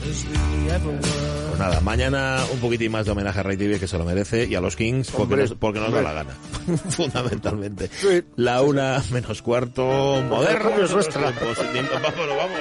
cbp.gov/careers. Pues nada, mañana un poquitín más de homenaje a Ray TV que se lo merece y a los Kings porque, Hombre, nos, porque nos da la gana, fundamentalmente. Sí. La una menos cuarto, moderno es nuestra. Pues, vámonos, vamos.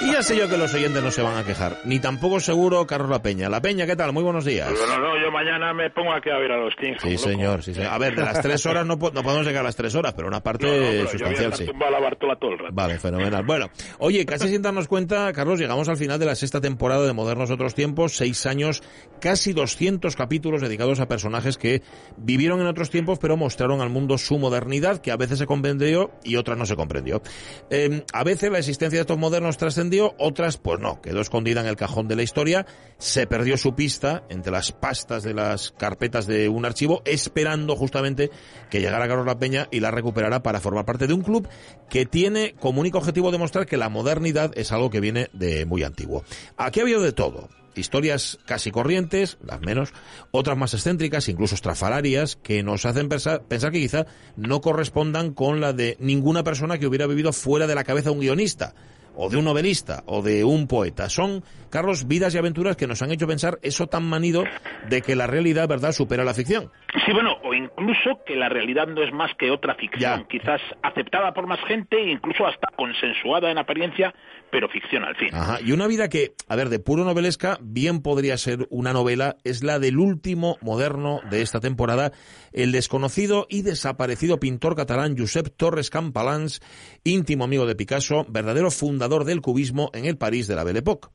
Y ya sé yo que los oyentes no se van a quejar, ni tampoco seguro Carlos La Peña. La Peña, ¿qué tal? Muy buenos días. No, no, yo mañana me pongo aquí a ver a los Kings. Sí, señor, sí, señor. A ver, de las tres horas no, po- no podemos llegar a las tres horas, pero una parte No, no, pero yo voy a sustancial estar sí. la Bartola todo el rato. Vale, fenomenal. Bueno, oye, casi sin darnos cuenta, Carlos, llegamos al final de la sexta temporada de Modernos Otros Tiempos, seis años, casi 200 capítulos dedicados a personajes que vivieron en otros tiempos, pero mostraron al mundo su modernidad, que a veces se comprendió y otras no se comprendió. Eh, a veces la existencia de estos modernos trascendió, otras pues no, quedó escondida en el cajón de la historia, se perdió su pista entre las pastas de las carpetas de un archivo, esperando justamente que llegara Carlos La Peña y la recuperara para formar parte de un club que tiene como único objetivo demostrar que la modernidad es algo que viene de muy antiguo. Aquí ha habido de todo. Historias casi corrientes, las menos, otras más excéntricas, incluso estrafalarias, que nos hacen pensar, pensar que quizá no correspondan con la de ninguna persona que hubiera vivido fuera de la cabeza de un guionista o de un novelista, o de un poeta. Son, Carlos, vidas y aventuras que nos han hecho pensar eso tan manido de que la realidad, ¿verdad?, supera la ficción. Sí, bueno, o incluso que la realidad no es más que otra ficción, Ya. quizás aceptada por más gente, incluso hasta consensuada en apariencia, pero ficción al fin. Ajá. Y una vida que, a ver, de puro novelesca, bien podría ser una novela, es la del último moderno de esta temporada, el desconocido y desaparecido pintor catalán Josep Torres Campalans, íntimo amigo de Picasso, verdadero fundador del cubismo en el París de la Belle Époque.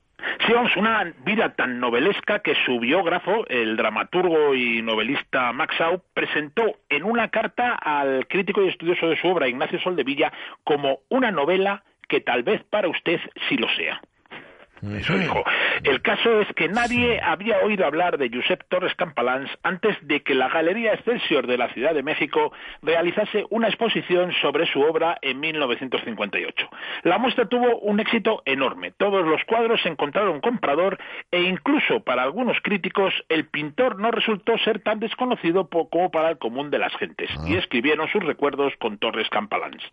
Sí, vamos, una vida tan novelesca que su biógrafo, el dramaturgo y novelista Max Au, presentó en una carta al crítico y estudioso de su obra, Ignacio Soldevilla, como una novela que tal vez para usted sí lo sea. Eso dijo. El caso es que nadie había oído hablar de Josep Torres Campalans antes de que la Galería Excelsior de la Ciudad de México realizase una exposición sobre su obra en 1958. La muestra tuvo un éxito enorme. Todos los cuadros encontraron comprador e incluso para algunos críticos el pintor no resultó ser tan desconocido como para el común de las gentes y escribieron sus recuerdos con Torres Campalans.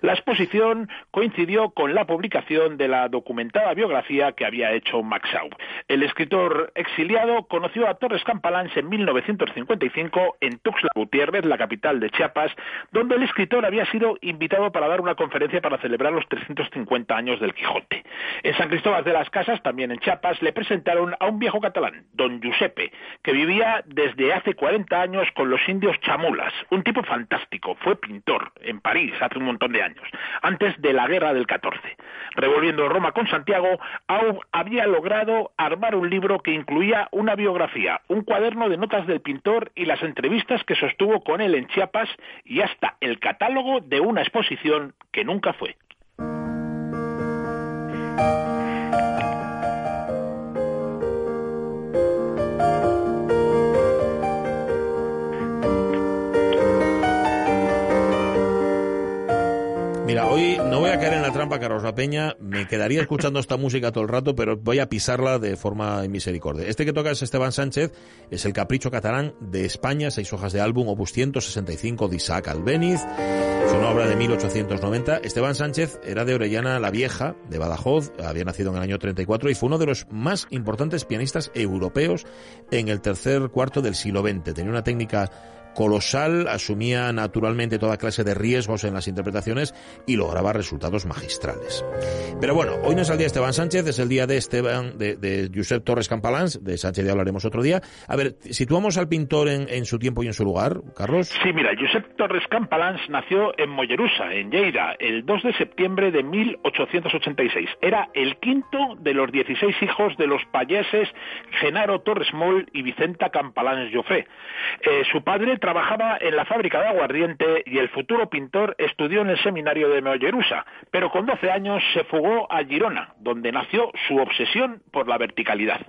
La exposición coincidió con la publicación de la documentada biografía que había hecho Max Aub. El escritor exiliado conoció a Torres Campalans en 1955 en Tuxtla Gutiérrez, la capital de Chiapas, donde el escritor había sido invitado para dar una conferencia para celebrar los 350 años del Quijote. En San Cristóbal de las Casas, también en Chiapas, le presentaron a un viejo catalán, don Giuseppe, que vivía desde hace 40 años con los indios chamulas, un tipo fantástico, fue pintor en París hace un montón de años, antes de la guerra del 14. Revolviendo Roma con Santiago, Aub había logrado armar un libro que incluía una biografía, un cuaderno de notas del pintor y las entrevistas que sostuvo con él en Chiapas y hasta el catálogo de una exposición que nunca fue. Mira, hoy no voy a caer en trampa, Carlos Peña. Me quedaría escuchando esta música todo el rato, pero voy a pisarla de forma misericordia. Este que toca es Esteban Sánchez, es el capricho catalán de España, seis hojas de álbum, opus 165 de Isaac Albéniz. Es una obra de 1890. Esteban Sánchez era de Orellana la Vieja, de Badajoz, había nacido en el año 34 y fue uno de los más importantes pianistas europeos en el tercer cuarto del siglo XX. Tenía una técnica colosal, asumía naturalmente toda clase de riesgos en las interpretaciones y lograba resultados magistrales. Pero bueno, hoy no es el día de Esteban Sánchez, es el día de Esteban, de, Josep Torres Campalans, de Sánchez ya hablaremos otro día. A ver, situamos al pintor en, su tiempo y en su lugar, Carlos. Sí, mira, Josep Torres Campalans nació en Mollerusa, en Lleida, el 2 de septiembre de 1886. Era el quinto de los 16 hijos de los payeses Genaro Torres Moll y Vicenta Campalans Joffre. Eh, su padre trabajaba en la fábrica de aguardiente y el futuro pintor estudió en el seminario de Mollerusa, pero con 12 años se fugó a Girona, donde nació su obsesión por la verticalidad.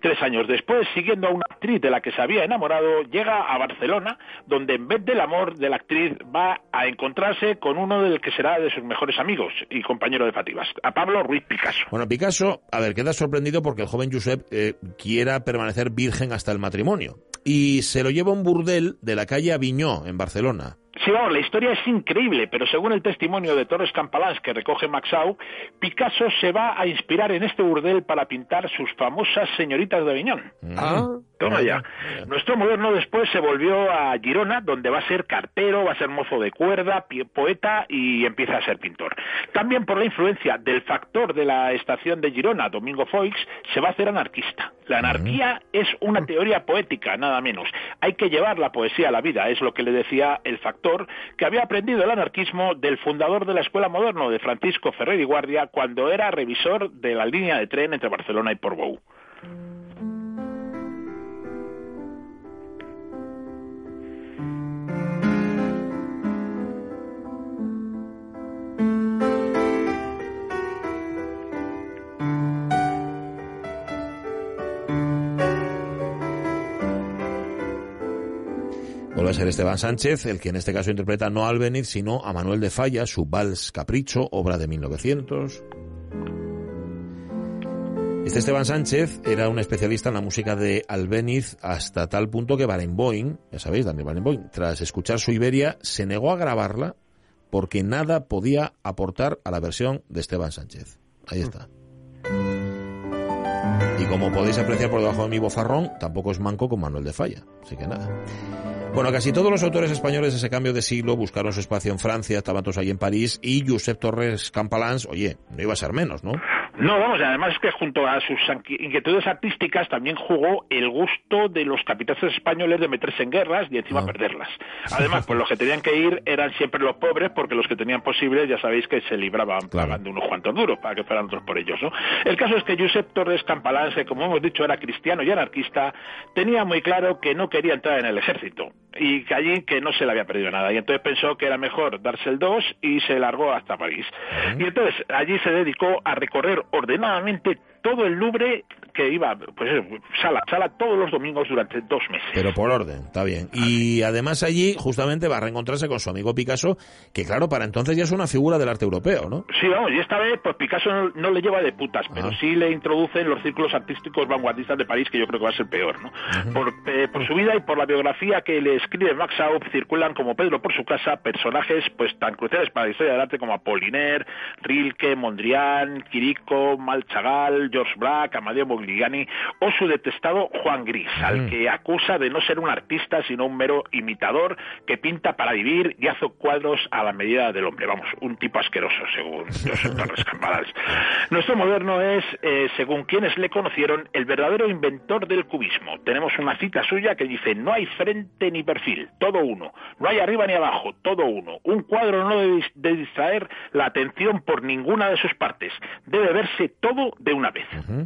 Tres años después, siguiendo a una actriz de la que se había enamorado, llega a Barcelona, donde en vez del amor de la actriz va a encontrarse con uno del que será de sus mejores amigos y compañero de Fativas, a Pablo Ruiz Picasso. Bueno, Picasso, a ver, queda sorprendido porque el joven Josep eh, quiera permanecer virgen hasta el matrimonio. Y se lo lleva a un burdel de la calle Aviñó, en Barcelona. Sí, vamos, la historia es increíble, pero según el testimonio de Torres Campalans que recoge Maxau, Picasso se va a inspirar en este burdel para pintar sus famosas señoritas de Aviñón. Ah, Toma ya. Nuestro moderno después se volvió a Girona, donde va a ser cartero, va a ser mozo de cuerda, poeta y empieza a ser pintor. También por la influencia del factor de la estación de Girona, Domingo Foix, se va a hacer anarquista. La anarquía es una teoría poética, nada menos. Hay que llevar la poesía a la vida, es lo que le decía el factor, que había aprendido el anarquismo del fundador de la Escuela Moderno, de Francisco Ferrer y Guardia, cuando era revisor de la línea de tren entre Barcelona y Portbou. Ser Esteban Sánchez, el que en este caso interpreta no a Albeniz, sino a Manuel de Falla, su Vals Capricho, obra de 1900. Este Esteban Sánchez era un especialista en la música de Albeniz hasta tal punto que Barenboim, ya sabéis, Daniel Barenboim, tras escuchar su Iberia, se negó a grabarla porque nada podía aportar a la versión de Esteban Sánchez. Ahí está. Y como podéis apreciar por debajo de mi bozarrón, tampoco es manco con Manuel de Falla. Así que nada. Bueno, casi todos los autores españoles de ese cambio de siglo buscaron su espacio en Francia, estaban todos ahí en París, y Josep Torres Campalans, oye, no iba a ser menos, ¿no? No, vamos, además es que junto a sus inquietudes artísticas también jugó el gusto de los capitanes españoles de meterse en guerras y encima Ah. perderlas. Además, pues los que tenían que ir eran siempre los pobres, porque los que tenían posibles ya sabéis que se libraban Claro. pagando unos cuantos duros para que fueran otros por ellos, ¿no? El caso es que Josep Torres Campalans, que como hemos dicho era cristiano y anarquista, tenía muy claro que no quería entrar en el ejército y que allí que no se le había perdido nada y entonces pensó que era mejor darse el dos y se largó hasta París. Y entonces allí se dedicó a recorrer ordenadamente todo el Louvre que iba, pues eso, sala, sala todos los domingos durante dos meses. Pero por orden, está bien. Y además allí justamente va a reencontrarse con su amigo Picasso, que claro, para entonces ya es una figura del arte europeo, ¿no? Sí, vamos, y esta vez pues Picasso no, no le lleva de putas, pero sí le introduce en los círculos artísticos vanguardistas de París, que yo creo que va a ser peor, ¿no? por, eh, por su vida y por la biografía que le escribe Max Aub, circulan como Pedro por su casa personajes pues tan cruciales para la historia del arte como Apollinaire, Rilke, Mondrian, Quirico, Mal Chagall, George Braque, Amadeo Modigliani o su detestado Juan Gris, al que acusa de no ser un artista sino un mero imitador que pinta para vivir y hace cuadros a la medida del hombre. Vamos, un tipo asqueroso, según Josep Torres Campalans. Nuestro moderno es, eh, según quienes le conocieron, el verdadero inventor del cubismo. Tenemos una cita suya que dice, no hay frente ni perfil, todo uno. No hay arriba ni abajo, todo uno. Un cuadro no debe dis- de distraer la atención por ninguna de sus partes. Debe verse todo de una vez. Mm-hmm.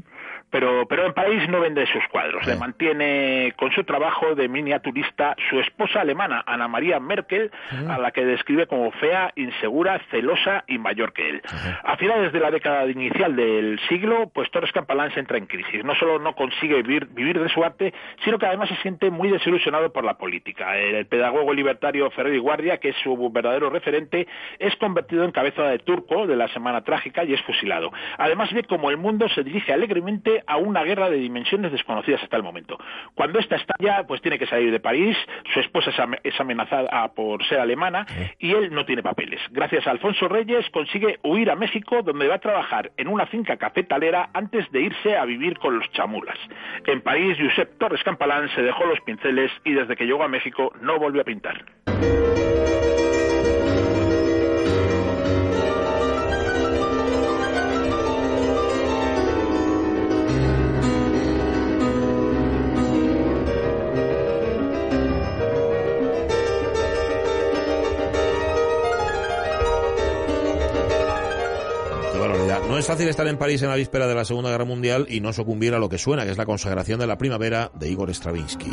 Pero, pero en París no vende sus cuadros. Le mantiene con su trabajo de miniaturista su esposa alemana, Ana María Merkel, a la que describe como fea, insegura, celosa y mayor que él. A finales de la década inicial del siglo, pues Torres Campalans entra en crisis. No solo no consigue vivir, vivir de su arte, sino que además se siente muy desilusionado por la política. El pedagogo libertario Ferrer y Guardia, que es su verdadero referente, es convertido en cabeza de turco de la Semana Trágica y es fusilado. Además ve como el mundo se dirige alegremente a una guerra de dimensiones desconocidas hasta el momento. Cuando esta estalla, pues tiene que salir de París, su esposa es am- es amenazada por ser alemana y él no tiene papeles. Gracias a Alfonso Reyes consigue huir a México, donde va a trabajar en una finca cafetalera antes de irse a vivir con los chamulas. En París, Josep Torres Campalán se dejó los pinceles y desde que llegó a México no volvió a pintar. No es fácil estar en París en la víspera de la Segunda Guerra Mundial y no sucumbir a lo que suena, que es la consagración de la primavera de Igor Stravinsky.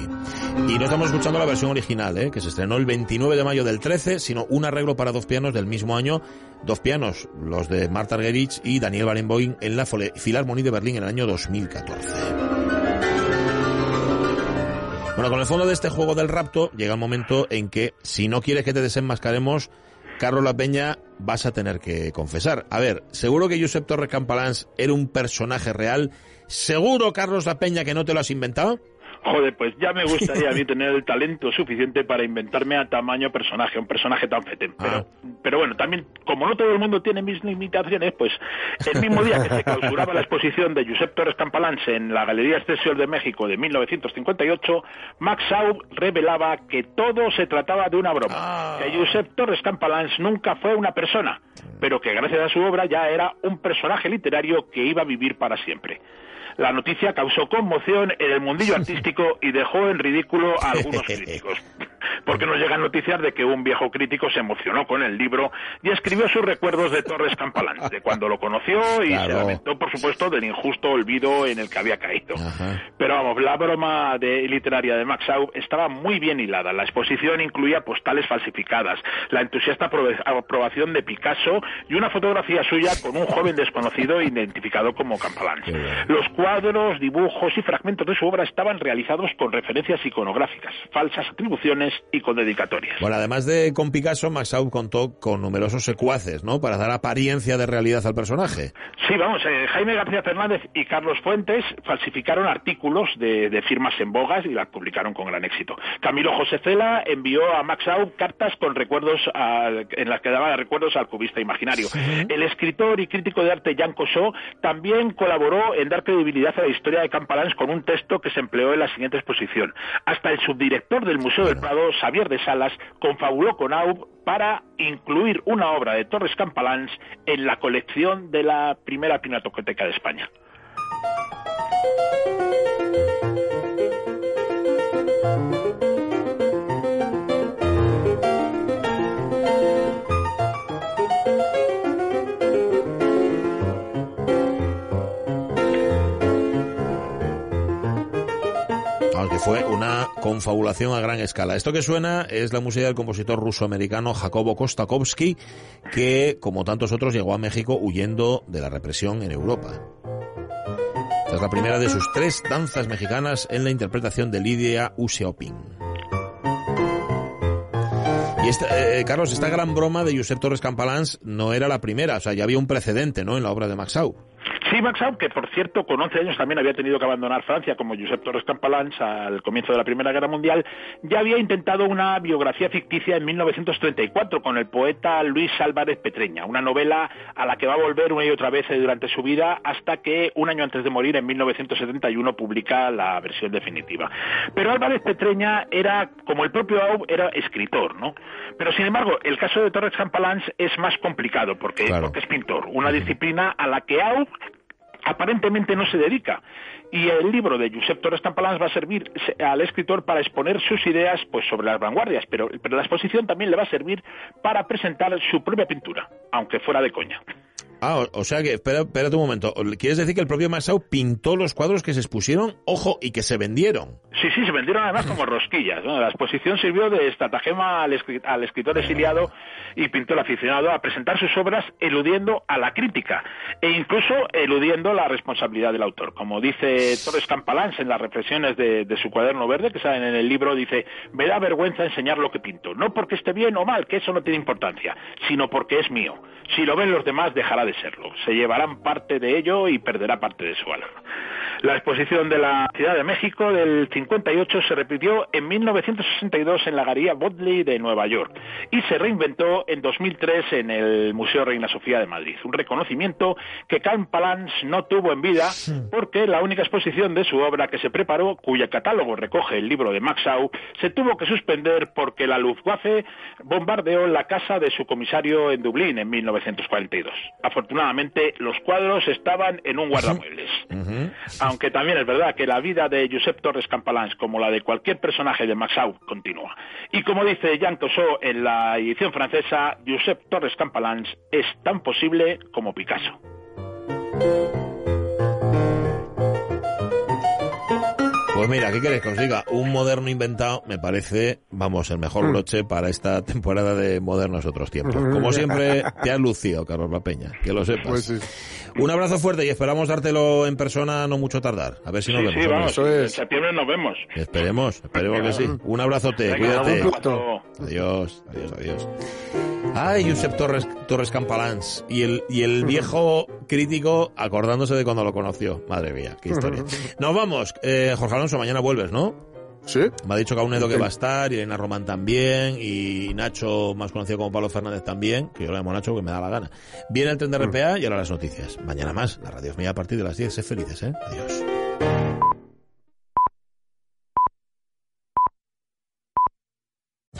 Y no estamos escuchando la versión original, ¿eh? que se estrenó el 29 de mayo del 13, sino un arreglo para dos pianos del mismo año. Dos pianos, los de Marta Argerich y Daniel Barenboim en la Philharmonie de Berlín en el año 2014. Bueno, con el fondo de este juego del rapto llega el momento en que, si no quieres que te desenmascaremos, Carlos La Peña, vas a tener que confesar. A ver, seguro que Josep Torres Campalans era un personaje real. ¿Seguro, Carlos La Peña, que no te lo has inventado? Joder, pues ya me gustaría a mí tener el talento suficiente para inventarme a tamaño personaje, un personaje tan fetén. Pero, ah. pero bueno, también, como no todo el mundo tiene mis limitaciones, pues el mismo día que se clausuraba la exposición de Josep Torres Campalans en la Galería Excelsior de México de 1958, Max Saub revelaba que todo se trataba de una broma, ah. que Josep Torres Campalans nunca fue una persona, pero que gracias a su obra ya era un personaje literario que iba a vivir para siempre. La noticia causó conmoción en el mundillo artístico y dejó en ridículo a algunos críticos porque nos llegan noticias de que un viejo crítico se emocionó con el libro y escribió sus recuerdos de Torres Campalán, de cuando lo conoció y se lamentó, por supuesto, del injusto olvido en el que había caído. Pero vamos, la broma de, literaria de Max Aub estaba muy bien hilada. La exposición incluía postales falsificadas, la entusiasta aprobación de Picasso y una fotografía suya con un joven desconocido identificado como Campalán. Los cuadros, dibujos y fragmentos de su obra estaban realizados con referencias iconográficas, falsas atribuciones y con dedicatorias. Bueno, además de con Picasso, Maxau contó con numerosos secuaces, ¿no? Para dar apariencia de realidad al personaje. Sí, vamos, eh, Jaime García Fernández y Carlos Fuentes falsificaron artículos de, firmas en bogas y las publicaron con gran éxito. Camilo José Cela envió a Maxau cartas con recuerdos en las que daba recuerdos al cubista imaginario. El escritor y crítico de arte Jan Cosó también colaboró en dar credibilidad a la historia de Campalans con un texto que se empleó en la siguiente exposición. Hasta el subdirector del Museo del Prado Xavier de Salas confabuló con Aub para incluir una obra de Torres Campalans en la colección de la primera Pinatocoteca de España. fue una confabulación a gran escala. Esto que suena es la música del compositor ruso-americano Jacobo Kostakovsky, que, como tantos otros, llegó a México huyendo de la represión en Europa. Esta es la primera de sus tres danzas mexicanas en la interpretación de Lidia Useopin. Y esta, eh, Carlos, esta gran broma de Josep Torres Campalans no era la primera, o sea, ya había un precedente, ¿no?, en la obra de Maxau. Sí, Max que por cierto con 11 años también había tenido que abandonar Francia como Josep Torres Campalans al comienzo de la Primera Guerra Mundial, ya había intentado una biografía ficticia en 1934 con el poeta Luis Álvarez Petreña, una novela a la que va a volver una y otra vez durante su vida hasta que un año antes de morir, en 1971, publica la versión definitiva. Pero Álvarez Petreña era, como el propio Aub, era escritor, ¿no? Pero sin embargo, el caso de Torres Campalans es más complicado porque, porque es pintor, una disciplina a la que Aub aparentemente no se dedica. Y el libro de Josep Torres Tampalans va a servir al escritor para exponer sus ideas pues, sobre las vanguardias, pero, pero la exposición también le va a servir para presentar su propia pintura, aunque fuera de coña. Ah, o, sea que, espera, espérate un momento. ¿Quieres decir que el propio Masao pintó los cuadros que se expusieron, ojo, y que se vendieron? Sí, sí, se vendieron además como rosquillas. La exposición sirvió de estratagema al, escritor exiliado y pintor aficionado a presentar sus obras eludiendo a la crítica e incluso eludiendo la responsabilidad del autor. Como dice Torres Campalans en las reflexiones de, de su cuaderno verde, que salen en el libro, dice, me da vergüenza enseñar lo que pinto, no porque esté bien o mal, que eso no tiene importancia, sino porque es mío. Si lo ven los demás, dejará de serlo. Se llevarán parte de ello y perderá parte de su valor. La exposición de la Ciudad de México del 58 se repitió en 1962 en la Galería Bodley de Nueva York y se reinventó en 2003 en el Museo Reina Sofía de Madrid. Un reconocimiento que Can Palans no tuvo en vida porque la única exposición de su obra que se preparó, cuyo catálogo recoge el libro de Max Au, se tuvo que suspender porque la Luftwaffe bombardeó la casa de su comisario en Dublín en 1942. Afortunadamente, los cuadros estaban en un guardamuebles aunque también es verdad que la vida de Josep Torres Campalans, como la de cualquier personaje de Maxau, continúa. Y como dice Jean Tosso en la edición francesa, Josep Torres Campalans es tan posible como Picasso. Pues mira, ¿qué quieres que os diga? Un moderno inventado me parece, vamos, el mejor mm. broche para esta temporada de Modernos Otros Tiempos. Como siempre, te has lucido, Carlos La Peña, que lo sepas. Pues Un abrazo fuerte y esperamos dártelo en persona no mucho tardar. A ver si nos vemos. Sí, vamos, en septiembre nos vemos. Esperemos, esperemos que sí. Un abrazote, cuídate. Adiós, adiós, adiós. Ay, Josep Torres, Torres Campalans. Y el, y el viejo crítico acordándose de cuando lo conoció. Madre mía, qué historia. Nos vamos. Eh, Jorge Alonso, mañana vuelves, ¿no? Sí. Me ha dicho Caunedo que va a estar, y Elena Román también, y Nacho, más conocido como Pablo Fernández también, que yo le llamo Nacho porque me da la gana. Viene el tren de RPA y ahora las noticias. Mañana más, la radio es mía a partir de las 10. Sé felices, ¿eh? Adiós.